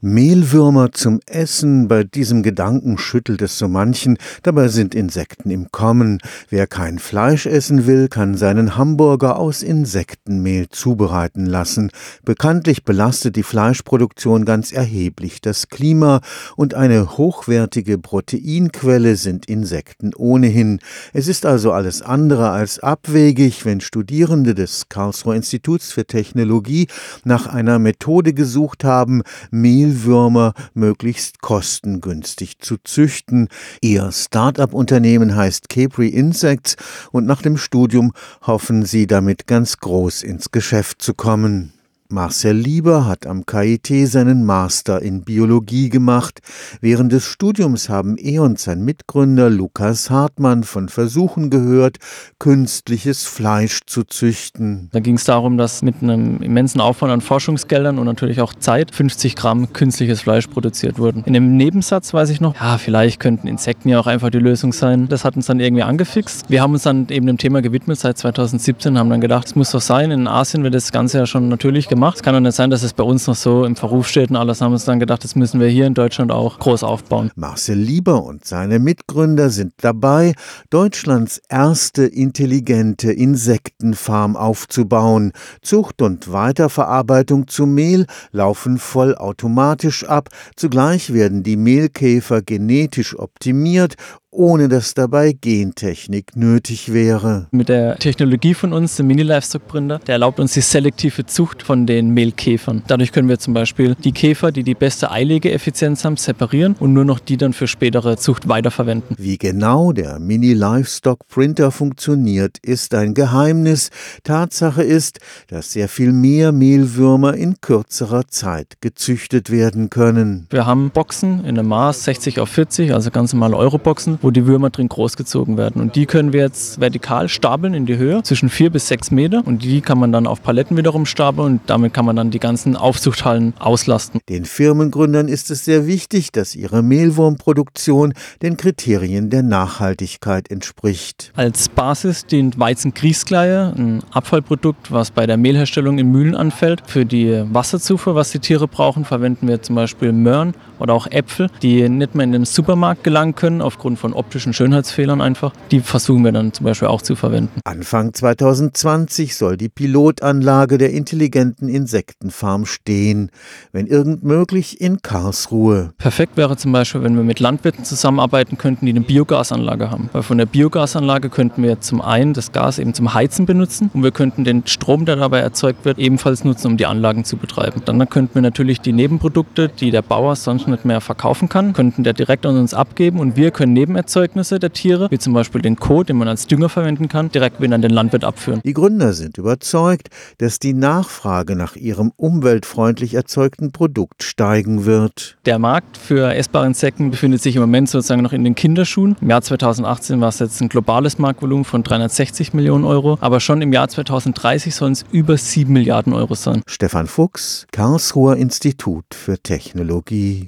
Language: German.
Mehlwürmer zum Essen, bei diesem Gedanken schüttelt es so manchen, dabei sind Insekten im Kommen. Wer kein Fleisch essen will, kann seinen Hamburger aus Insektenmehl zubereiten lassen. Bekanntlich belastet die Fleischproduktion ganz erheblich das Klima und eine hochwertige Proteinquelle sind Insekten ohnehin. Es ist also alles andere als abwegig, wenn Studierende des Karlsruher Instituts für Technologie nach einer Methode gesucht haben, Mehl Mehlwürmer möglichst kostengünstig zu züchten. Ihr Start-up-Unternehmen heißt Capri Insects und nach dem Studium hoffen sie damit ganz groß ins Geschäft zu kommen. Marcel Lieber hat am KIT seinen Master in Biologie gemacht. Während des Studiums haben er und sein Mitgründer Lukas Hartmann von Versuchen gehört, künstliches Fleisch zu züchten. Da ging es darum, dass mit einem immensen Aufwand an Forschungsgeldern und natürlich auch Zeit 50 Gramm künstliches Fleisch produziert wurden. In dem Nebensatz weiß ich noch, ja, vielleicht könnten Insekten ja auch einfach die Lösung sein. Das hat uns dann irgendwie angefixt. Wir haben uns dann eben dem Thema gewidmet seit 2017, haben dann gedacht, es muss doch sein. In Asien wird das Ganze ja schon natürlich gemacht gemacht. Es kann doch nicht sein, dass es bei uns noch so im Verruf steht und alles haben uns dann gedacht, das müssen wir hier in Deutschland auch groß aufbauen. Marcel Lieber und seine Mitgründer sind dabei, Deutschlands erste intelligente Insektenfarm aufzubauen. Zucht und Weiterverarbeitung zu Mehl laufen vollautomatisch ab. Zugleich werden die Mehlkäfer genetisch optimiert ohne dass dabei Gentechnik nötig wäre. Mit der Technologie von uns, dem Mini-Livestock-Bründer, der erlaubt uns die selektive Zucht von den Mehlkäfern. Dadurch können wir zum Beispiel die Käfer, die die beste Eilegeeffizienz haben, separieren und nur noch die dann für spätere Zucht weiterverwenden. Wie genau der Mini-Livestock-Printer funktioniert, ist ein Geheimnis. Tatsache ist, dass sehr viel mehr Mehlwürmer in kürzerer Zeit gezüchtet werden können. Wir haben Boxen in einem Maß 60 auf 40, also ganz normale Euroboxen wo die Würmer drin großgezogen werden. Und die können wir jetzt vertikal stapeln in die Höhe, zwischen vier bis sechs Meter. Und die kann man dann auf Paletten wiederum stapeln und damit kann man dann die ganzen Aufzuchthallen auslasten. Den Firmengründern ist es sehr wichtig, dass ihre Mehlwurmproduktion den Kriterien der Nachhaltigkeit entspricht. Als Basis dient Weizengrießkleie, ein Abfallprodukt, was bei der Mehlherstellung in Mühlen anfällt. Für die Wasserzufuhr, was die Tiere brauchen, verwenden wir zum Beispiel Möhren oder auch Äpfel, die nicht mehr in den Supermarkt gelangen können aufgrund von von optischen Schönheitsfehlern einfach. Die versuchen wir dann zum Beispiel auch zu verwenden. Anfang 2020 soll die Pilotanlage der intelligenten Insektenfarm stehen, wenn irgend möglich in Karlsruhe. Perfekt wäre zum Beispiel, wenn wir mit Landwirten zusammenarbeiten könnten, die eine Biogasanlage haben. Weil von der Biogasanlage könnten wir zum einen das Gas eben zum Heizen benutzen und wir könnten den Strom, der dabei erzeugt wird, ebenfalls nutzen, um die Anlagen zu betreiben. Dann könnten wir natürlich die Nebenprodukte, die der Bauer sonst nicht mehr verkaufen kann, könnten der direkt an uns abgeben und wir können neben Nebenerzeugnisse der Tiere, wie zum Beispiel den Kot, den man als Dünger verwenden kann, direkt wieder an den Landwirt abführen. Die Gründer sind überzeugt, dass die Nachfrage nach ihrem umweltfreundlich erzeugten Produkt steigen wird. Der Markt für essbare Insekten befindet sich im Moment sozusagen noch in den Kinderschuhen. Im Jahr 2018 war es jetzt ein globales Marktvolumen von 360 Millionen Euro, aber schon im Jahr 2030 sollen es über 7 Milliarden Euro sein. Stefan Fuchs, Karlsruher Institut für Technologie.